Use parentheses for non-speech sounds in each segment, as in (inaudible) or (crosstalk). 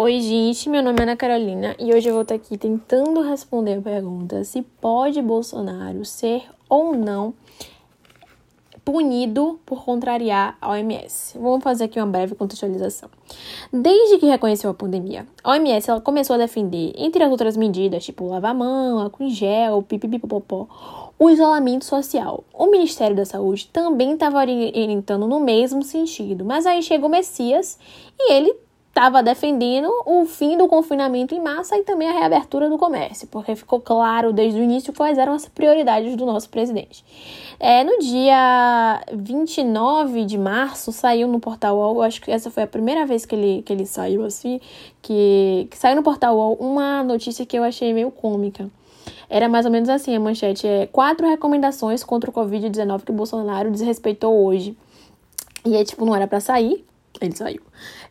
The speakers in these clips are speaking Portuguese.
Oi, gente, meu nome é Ana Carolina e hoje eu vou estar aqui tentando responder a pergunta se pode Bolsonaro ser ou não punido por contrariar a OMS. Vamos fazer aqui uma breve contextualização. Desde que reconheceu a pandemia, a OMS ela começou a defender, entre as outras medidas, tipo lavar a mão, álcool em gel, pipipipopopó, o isolamento social. O Ministério da Saúde também estava orientando no mesmo sentido, mas aí chegou o Messias e ele estava defendendo o fim do confinamento em massa e também a reabertura do comércio, porque ficou claro desde o início quais eram as prioridades do nosso presidente. É, no dia 29 de março, saiu no Portal UOL, acho que essa foi a primeira vez que ele, que ele saiu assim, que, que saiu no Portal UOL uma notícia que eu achei meio cômica. Era mais ou menos assim, a manchete é quatro recomendações contra o Covid-19 que o Bolsonaro desrespeitou hoje. E aí, tipo, não era para sair, ele saiu.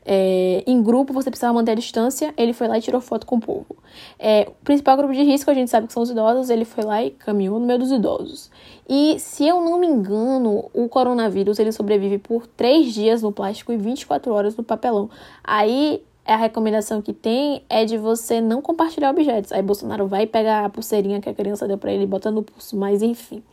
É, em grupo, você precisava manter a distância, ele foi lá e tirou foto com o povo. É, o principal grupo de risco, a gente sabe que são os idosos, ele foi lá e caminhou no meio dos idosos. E, se eu não me engano, o coronavírus, ele sobrevive por 3 dias no plástico e 24 horas no papelão. Aí, a recomendação que tem é de você não compartilhar objetos. Aí Bolsonaro vai pegar a pulseirinha que a criança deu para ele e bota no pulso, mas enfim.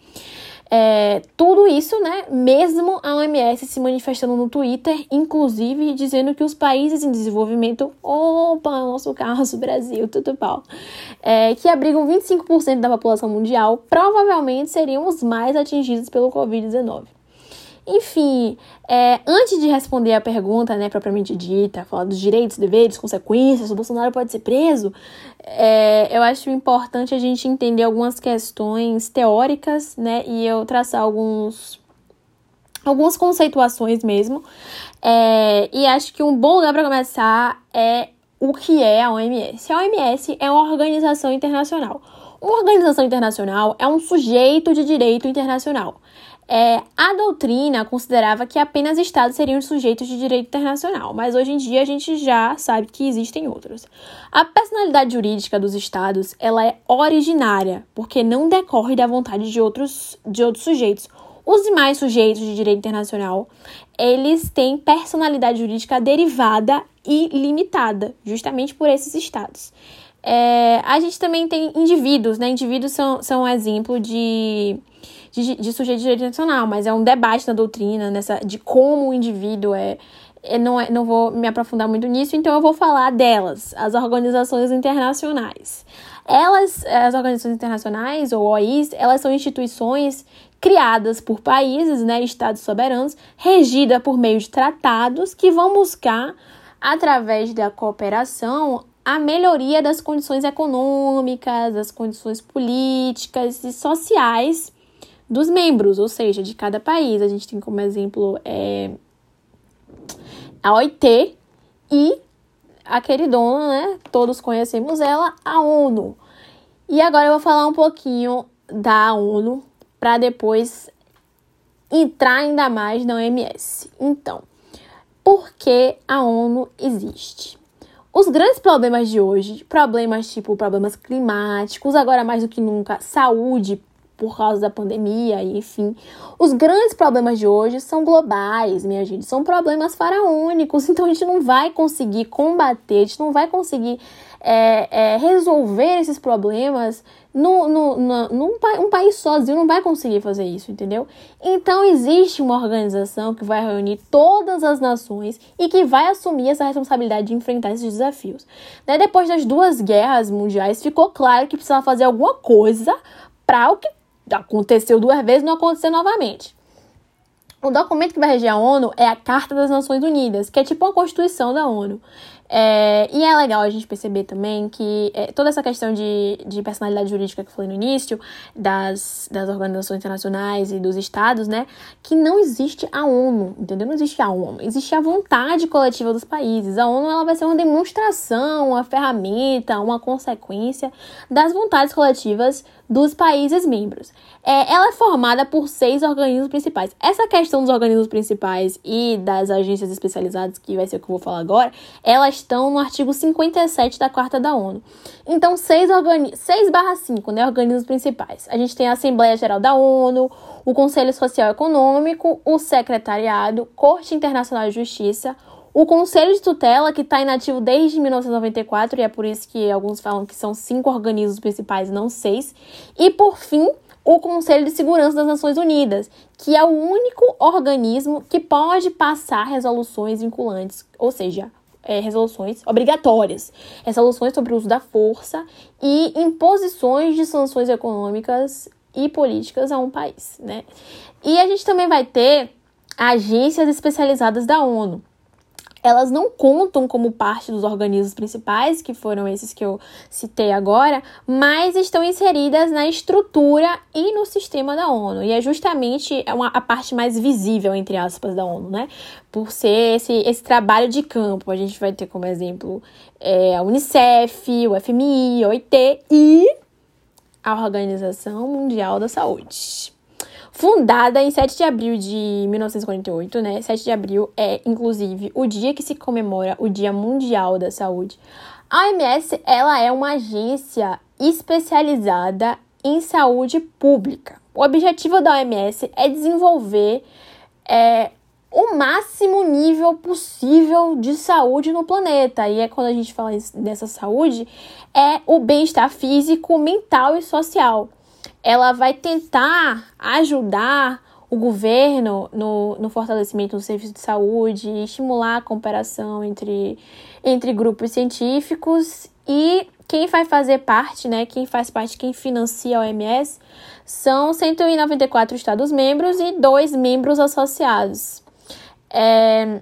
É, tudo isso, né? Mesmo a OMS se manifestando no Twitter, inclusive dizendo que os países em desenvolvimento, opa, nosso caso, Brasil, tudo bom, é, que abrigam 25% da população mundial, provavelmente seriam os mais atingidos pelo Covid-19. Enfim, é, antes de responder a pergunta, né, propriamente dita, falar dos direitos, deveres, consequências, o Bolsonaro pode ser preso, é, eu acho importante a gente entender algumas questões teóricas, né, e eu traçar alguns algumas conceituações mesmo. É, e acho que um bom lugar para começar é o que é a OMS. A OMS é uma organização internacional. Uma organização internacional é um sujeito de direito internacional. É, a doutrina considerava que apenas estados seriam sujeitos de direito internacional, mas hoje em dia a gente já sabe que existem outros. A personalidade jurídica dos estados ela é originária, porque não decorre da vontade de outros, de outros sujeitos. Os demais sujeitos de direito internacional, eles têm personalidade jurídica derivada e limitada, justamente por esses estados. É, a gente também tem indivíduos, né? Indivíduos são, são um exemplo de de, de sujeito internacional, mas é um debate na doutrina nessa, de como o indivíduo é. Eu não, é, não vou me aprofundar muito nisso, então eu vou falar delas, as organizações internacionais. Elas, as organizações internacionais, ou OIs, elas são instituições criadas por países, né, estados soberanos, regida por meio de tratados que vão buscar, através da cooperação, a melhoria das condições econômicas, das condições políticas e sociais dos membros, ou seja, de cada país. A gente tem como exemplo é, a OIT e a queridona, né? Todos conhecemos ela, a ONU. E agora eu vou falar um pouquinho da ONU para depois entrar ainda mais na OMS. Então, por que a ONU existe? Os grandes problemas de hoje, problemas tipo problemas climáticos, agora mais do que nunca, saúde, por causa da pandemia, e enfim. Os grandes problemas de hoje são globais, minha gente, são problemas faraônicos, (laughs) então a gente não vai conseguir combater, a gente não vai conseguir é, é, resolver esses problemas no, no, no, num um país sozinho, não vai conseguir fazer isso, entendeu? Então existe uma organização que vai reunir todas as nações e que vai assumir essa responsabilidade de enfrentar esses desafios. Né? Depois das duas guerras mundiais, ficou claro que precisava fazer alguma coisa para o que aconteceu duas vezes, não aconteceu novamente. O documento que vai reger a ONU é a Carta das Nações Unidas, que é tipo uma constituição da ONU. É, e é legal a gente perceber também que é, toda essa questão de, de personalidade jurídica que eu falei no início, das, das organizações internacionais e dos estados, né? Que não existe a ONU, entendeu? Não existe a ONU, existe a vontade coletiva dos países. A ONU ela vai ser uma demonstração, uma ferramenta, uma consequência das vontades coletivas dos países membros. É, ela é formada por seis organismos principais. Essa questão dos organismos principais e das agências especializadas, que vai ser o que eu vou falar agora, elas estão no artigo 57 da Carta da ONU. Então, 6 organi 6 barra 5, né, organismos principais. A gente tem a Assembleia Geral da ONU, o Conselho Social Econômico, o Secretariado, Corte Internacional de Justiça, O Conselho de Tutela, que está inativo desde 1994, e é por isso que alguns falam que são cinco organismos principais, não seis. E, por fim, o Conselho de Segurança das Nações Unidas, que é o único organismo que pode passar resoluções vinculantes, ou seja, é, resoluções obrigatórias, resoluções sobre o uso da força e imposições de sanções econômicas e políticas a um país, né? E a gente também vai ter agências especializadas da ONU elas não contam como parte dos organismos principais, que foram esses que eu citei agora, mas estão inseridas na estrutura e no sistema da ONU. E é justamente uma, a parte mais visível, entre aspas, da ONU, né? Por ser esse, esse trabalho de campo. A gente vai ter como exemplo é, a Unicef, o FMI, a OIT e a Organização Mundial da Saúde. Fundada em 7 de abril de 1948, né? 7 de abril é, inclusive, o dia que se comemora o Dia Mundial da Saúde. A OMS, ela é uma agência especializada em saúde pública. O objetivo da OMS é desenvolver é, o máximo nível possível de saúde no planeta. E é quando a gente fala dessa saúde, é o bem-estar físico, mental e social ela vai tentar ajudar o governo no, no fortalecimento do serviço de saúde, estimular a cooperação entre, entre grupos científicos e quem vai fazer parte, né, quem faz parte, quem financia a OMS, são 194 Estados-membros e dois membros associados. É,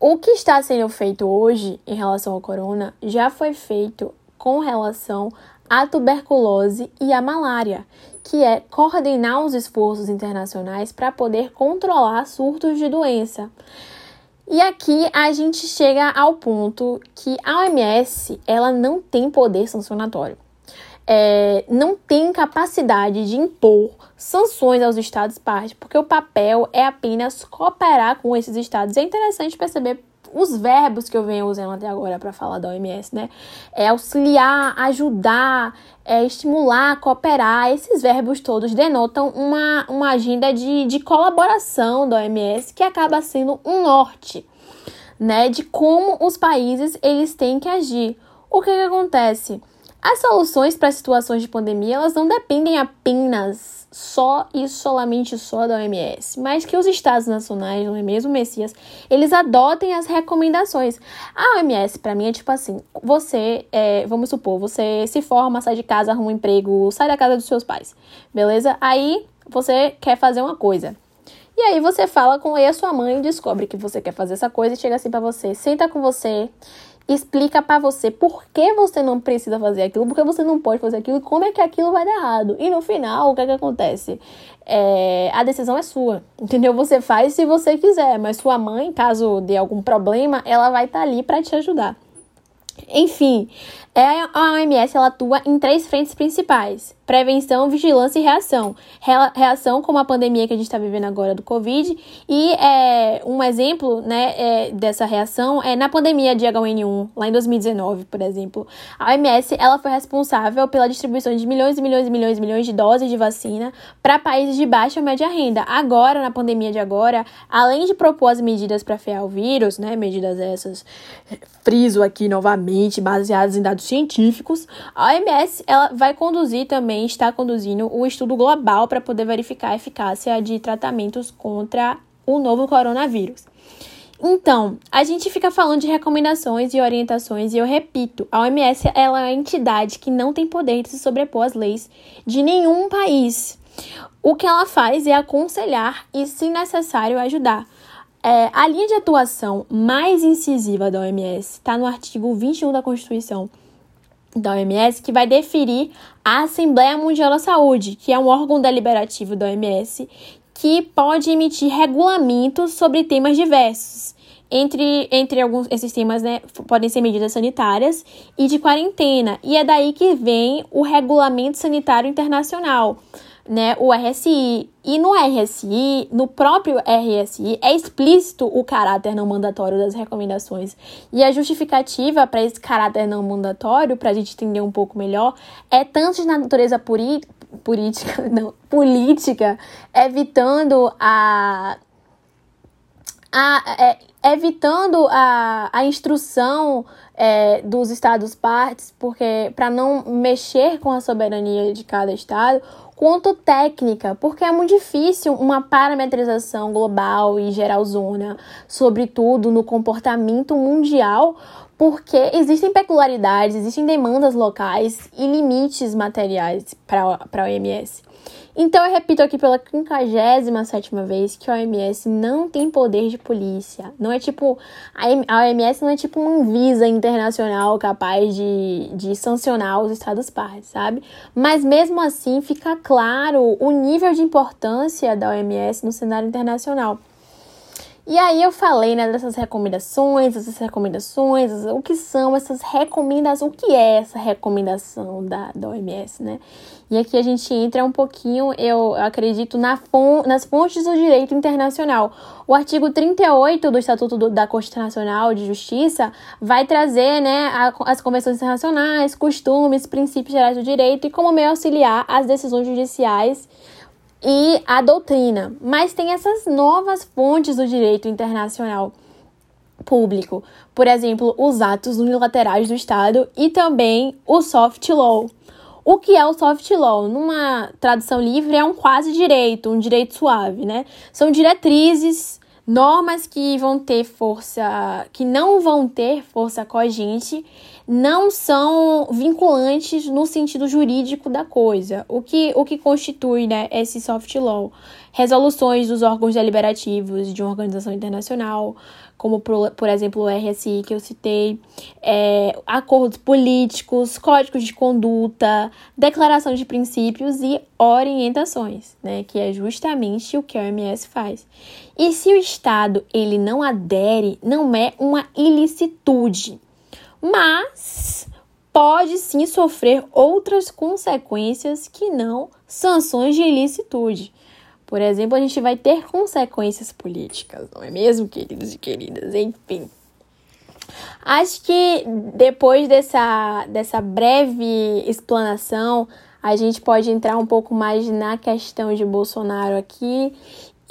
o que está sendo feito hoje em relação ao corona já foi feito com relação a tuberculose e a malária, que é coordenar os esforços internacionais para poder controlar surtos de doença. E aqui a gente chega ao ponto que a OMS ela não tem poder sancionatório. É, não tem capacidade de impor sanções aos estados partes, porque o papel é apenas cooperar com esses estados. É interessante perceber os verbos que eu venho usando até agora para falar da OMS, né? É auxiliar, ajudar, é estimular, cooperar. Esses verbos todos denotam uma, uma agenda de, de colaboração da OMS que acaba sendo um norte, né? De como os países eles têm que agir. O que, que acontece? As soluções para situações de pandemia elas não dependem apenas só e solamente só da OMS, mas que os estados nacionais, não é mesmo, Messias, eles adotem as recomendações. A OMS, para mim, é tipo assim: você, é, vamos supor, você se forma, sai de casa, arruma um emprego, sai da casa dos seus pais, beleza? Aí você quer fazer uma coisa. E aí você fala com a sua mãe e descobre que você quer fazer essa coisa e chega assim para você, senta com você explica para você por que você não precisa fazer aquilo, por que você não pode fazer aquilo e como é que aquilo vai dar errado. E no final, o que é que acontece? É, a decisão é sua, entendeu? Você faz se você quiser, mas sua mãe, caso dê algum problema, ela vai estar tá ali para te ajudar. Enfim, a OMS ela atua em três frentes principais: prevenção, vigilância e reação. Reação como a pandemia que a gente está vivendo agora do Covid. E é, um exemplo né, é, dessa reação é na pandemia de H1N1, lá em 2019, por exemplo. A OMS ela foi responsável pela distribuição de milhões e milhões e milhões e milhões de doses de vacina para países de baixa e média renda. Agora, na pandemia de agora, além de propor as medidas para frear o vírus, né, medidas essas, friso aqui novamente, baseadas em dados científicos, a OMS ela vai conduzir também, está conduzindo um estudo global para poder verificar a eficácia de tratamentos contra o novo coronavírus. Então, a gente fica falando de recomendações e orientações e eu repito, a OMS ela é a entidade que não tem poder de se sobrepor às leis de nenhum país. O que ela faz é aconselhar e, se necessário, ajudar. É, a linha de atuação mais incisiva da OMS está no artigo 21 da Constituição, da OMS que vai definir a Assembleia Mundial da Saúde, que é um órgão deliberativo da OMS que pode emitir regulamentos sobre temas diversos. Entre, entre alguns esses temas, né, podem ser medidas sanitárias e de quarentena. E é daí que vem o Regulamento Sanitário Internacional né, o RSI. E no RSI, no próprio RSI, é explícito o caráter não mandatório das recomendações. E a justificativa para esse caráter não mandatório, para a gente entender um pouco melhor, é tanto de natureza puri, política, (laughs) não, política, evitando a a, é, evitando a, a instrução é, dos estados partes, porque para não mexer com a soberania de cada estado, quanto técnica, porque é muito difícil uma parametrização global e geralzona, sobretudo no comportamento mundial, porque existem peculiaridades, existem demandas locais e limites materiais para a OMS. Então eu repito aqui pela 57 vez que a OMS não tem poder de polícia. Não é tipo. A OMS não é tipo uma visa internacional capaz de, de sancionar os Estados partes, sabe? Mas mesmo assim fica claro o nível de importância da OMS no cenário internacional. E aí eu falei, né, dessas recomendações, essas recomendações, o que são essas recomendações, o que é essa recomendação da, da OMS, né? E aqui a gente entra um pouquinho, eu acredito, na fon nas fontes do direito internacional. O artigo 38 do Estatuto do, da Constituição Nacional de Justiça vai trazer, né, a, as convenções internacionais, costumes, princípios gerais do direito e como meio auxiliar as decisões judiciais e a doutrina, mas tem essas novas fontes do direito internacional público, por exemplo, os atos unilaterais do Estado e também o soft law. O que é o soft law? Numa tradução livre, é um quase direito, um direito suave, né? São diretrizes, normas que vão ter força, que não vão ter força cogente não são vinculantes no sentido jurídico da coisa. O que, o que constitui né, esse soft law? Resoluções dos órgãos deliberativos de uma organização internacional, como por, por exemplo o RSI que eu citei, é, acordos políticos, códigos de conduta, declaração de princípios e orientações, né, que é justamente o que a OMS faz. E se o Estado ele não adere, não é uma ilicitude mas pode sim sofrer outras consequências que não sanções de ilicitude. Por exemplo, a gente vai ter consequências políticas, não é mesmo, queridos e queridas? Enfim. Acho que depois dessa, dessa breve explanação, a gente pode entrar um pouco mais na questão de Bolsonaro aqui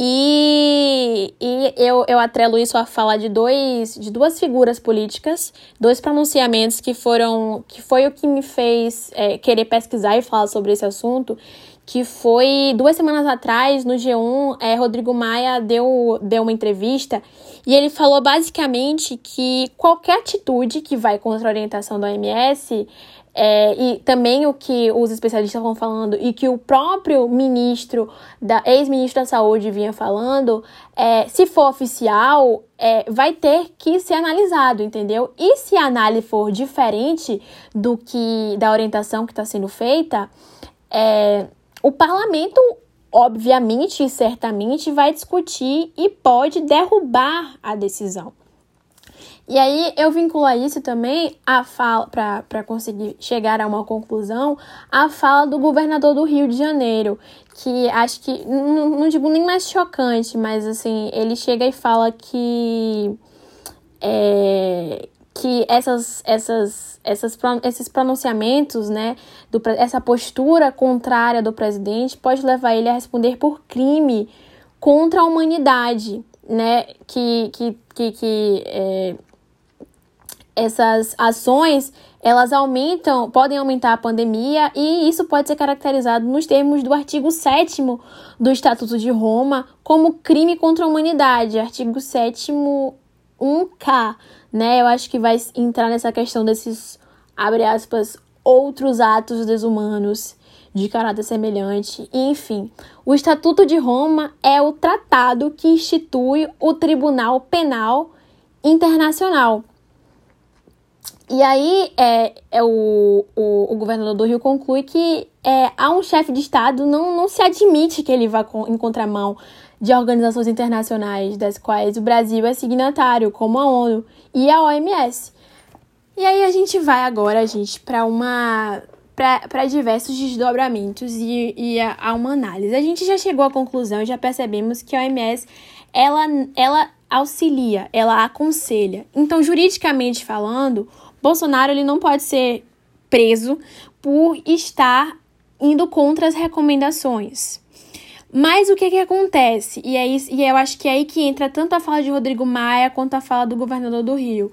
e, e eu, eu atrelo isso a falar de, dois, de duas figuras políticas, dois pronunciamentos que foram. que foi o que me fez é, querer pesquisar e falar sobre esse assunto. Que foi duas semanas atrás, no G1, é, Rodrigo Maia deu, deu uma entrevista e ele falou basicamente que qualquer atitude que vai contra a orientação da OMS é, e também o que os especialistas estão falando e que o próprio ministro, da ex-ministro da Saúde vinha falando, é, se for oficial, é, vai ter que ser analisado, entendeu? E se a análise for diferente do que da orientação que está sendo feita, é, o parlamento obviamente e certamente vai discutir e pode derrubar a decisão. E aí eu vinculo a isso também a fala, para conseguir chegar a uma conclusão, a fala do governador do Rio de Janeiro, que acho que, não, digo nem mais chocante, mas assim, ele chega e fala que. É, que essas, essas, essas, esses pronunciamentos, né, do, essa postura contrária do presidente pode levar ele a responder por crime contra a humanidade, né, que, que, que, que é, essas ações elas aumentam, podem aumentar a pandemia e isso pode ser caracterizado nos termos do artigo 7 do Estatuto de Roma como crime contra a humanidade, artigo 7 1K, né? Eu acho que vai entrar nessa questão desses abre aspas outros atos desumanos de caráter semelhante, enfim. O Estatuto de Roma é o tratado que institui o Tribunal Penal Internacional. E aí é, é o, o, o, governador do Rio conclui que é, a um chefe de Estado não, não se admite que ele vá em contramão de organizações internacionais, das quais o Brasil é signatário, como a ONU e a OMS. E aí a gente vai agora, gente, para uma para diversos desdobramentos e, e a, a, uma análise. A gente já chegou à conclusão, já percebemos que a OMS ela, ela auxilia, ela aconselha. Então, juridicamente falando, Bolsonaro ele não pode ser preso por estar indo contra as recomendações. Mas o que que acontece? E, é isso, e eu acho que é aí que entra tanto a fala de Rodrigo Maia quanto a fala do governador do Rio.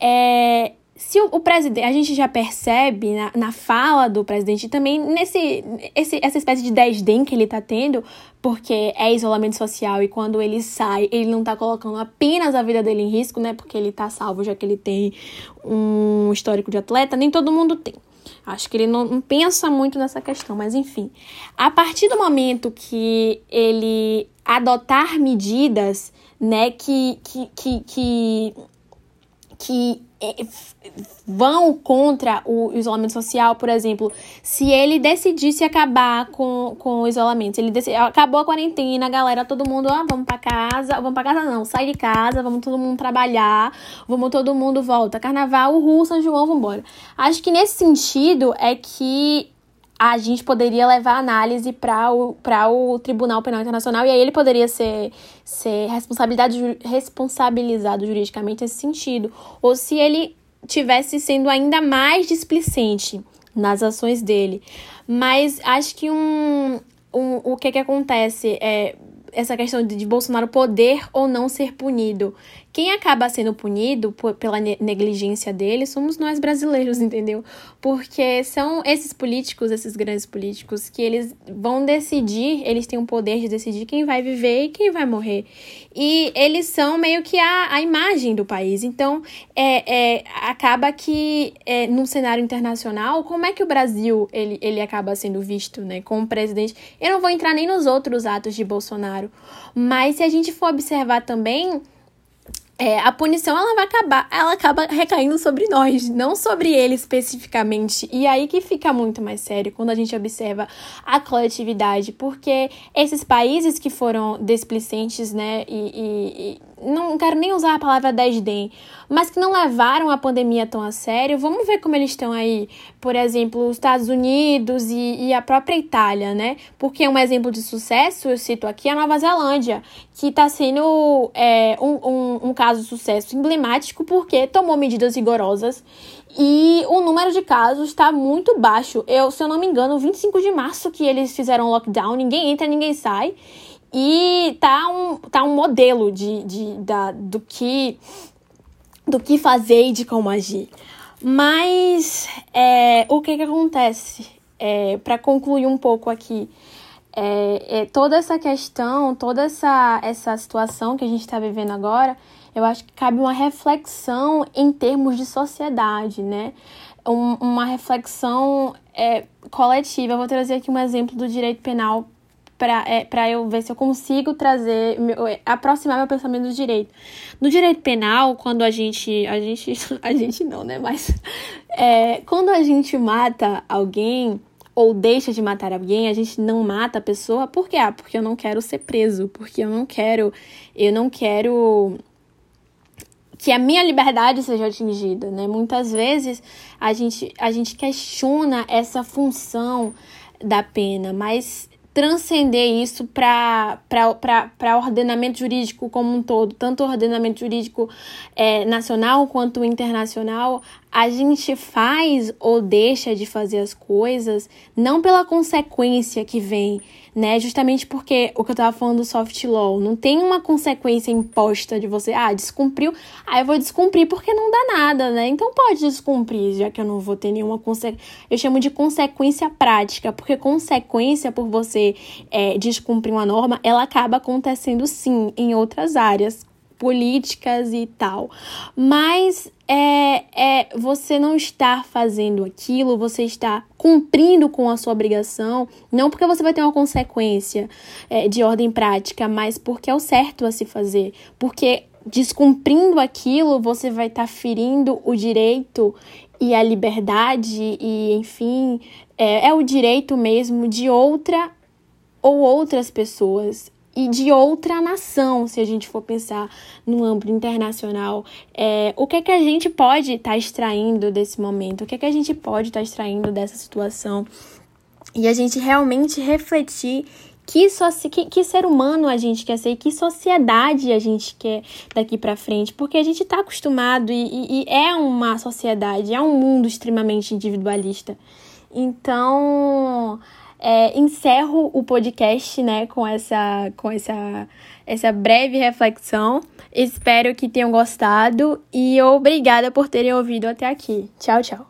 É, se o, o, presidente, a gente já percebe na, na fala do presidente também nesse esse, essa espécie de desdém que ele tá tendo, porque é isolamento social e quando ele sai, ele não tá colocando apenas a vida dele em risco, né? Porque ele tá salvo, já que ele tem um histórico de atleta, nem todo mundo tem. Acho que ele não, não, pensa muito nessa questão, mas enfim. A partir do momento que ele adotar medidas, né, que, que, que, que, que vão contra o isolamento social, por exemplo, se ele decidisse acabar com, com o isolamento, se ele decid... acabou a quarentena, galera, todo mundo, ah, vamos para casa, vamos para casa não, sai de casa, vamos todo mundo trabalhar, vamos todo mundo volta, carnaval, o São João, vambora. Acho que nesse sentido é que a gente poderia levar a análise para o, o Tribunal Penal Internacional e aí ele poderia ser, ser responsabilidade, responsabilizado juridicamente nesse sentido. Ou se ele tivesse sendo ainda mais displicente nas ações dele. Mas acho que um, um o que, que acontece é essa questão de, de Bolsonaro poder ou não ser punido. Quem acaba sendo punido por, pela negligência dele somos nós brasileiros, (laughs) entendeu? Porque são esses políticos, esses grandes políticos, que eles vão decidir, eles têm o poder de decidir quem vai viver e quem vai morrer. E eles são meio que a, a imagem do país. Então, é, é, acaba que é, no cenário internacional, como é que o Brasil ele, ele acaba sendo visto né, como presidente? Eu não vou entrar nem nos outros atos de Bolsonaro, mas se a gente for observar também é, a punição ela vai acabar, ela acaba recaindo sobre nós, não sobre ele especificamente. E aí que fica muito mais sério quando a gente observa a coletividade, porque esses países que foram desplicentes, né, e, e, e não quero nem usar a palavra desdém, mas que não levaram a pandemia tão a sério. Vamos ver como eles estão aí, por exemplo, os Estados Unidos e, e a própria Itália, né? Porque um exemplo de sucesso, eu cito aqui, a Nova Zelândia, que está sendo é, um, um, um caso de sucesso emblemático porque tomou medidas rigorosas e o número de casos está muito baixo. Eu, se eu não me engano, 25 de março que eles fizeram lockdown, ninguém entra, ninguém sai. E tá um, tá um modelo de, de, da, do, que, do que fazer e de como agir. Mas é, o que, que acontece? É, Para concluir um pouco aqui, é, é, toda essa questão, toda essa, essa situação que a gente está vivendo agora, eu acho que cabe uma reflexão em termos de sociedade, né? Um, uma reflexão é, coletiva. Eu vou trazer aqui um exemplo do direito penal para é, eu ver se eu consigo trazer, meu, é, aproximar meu pensamento do direito. No direito penal, quando a gente. A gente. (laughs) A gente não, né? Mas. É, quando a gente mata alguém ou deixa de matar alguém, a gente não mata a pessoa, por quê? Ah, porque eu não quero ser preso, porque eu não quero. Eu não quero que a minha liberdade seja atingida, né? Muitas vezes a gente, a gente questiona essa função da pena, mas transcender isso para ordenamento jurídico como um todo, tanto ordenamento jurídico é, nacional quanto internacional, a gente faz ou deixa de fazer as coisas não pela consequência que vem, né? Justamente porque o que eu tava falando do soft law, não tem uma consequência imposta de você, ah, descumpriu, ah, eu vou descumprir porque não dá nada, né? Então pode descumprir, já que eu não vou ter nenhuma consequência. Eu chamo de consequência prática, porque consequência por você é, descumprir uma norma, ela acaba acontecendo sim em outras áreas, políticas e tal. Mas é, é você não está fazendo aquilo, você está cumprindo com a sua obrigação, não porque você vai ter uma consequência é, de ordem prática, mas porque é o certo a se fazer. Porque descumprindo aquilo, você vai estar tá ferindo o direito e a liberdade, e enfim, é, é o direito mesmo de outra ou outras pessoas e de outra nação, se a gente for pensar no âmbito internacional. É, o que é que a gente pode estar tá extraindo desse momento? O que é que a gente pode estar tá extraindo dessa situação? E a gente realmente refletir que, que, que, ser humano a gente quer ser, que sociedade a gente quer daqui para frente, porque a gente está acostumado e, e, e é uma sociedade, é um mundo extremamente individualista. Então, é, encerro o podcast, né, com essa, com essa, essa breve reflexão. Espero que tenham gostado e obrigada por terem ouvido até aqui. Tchau, tchau.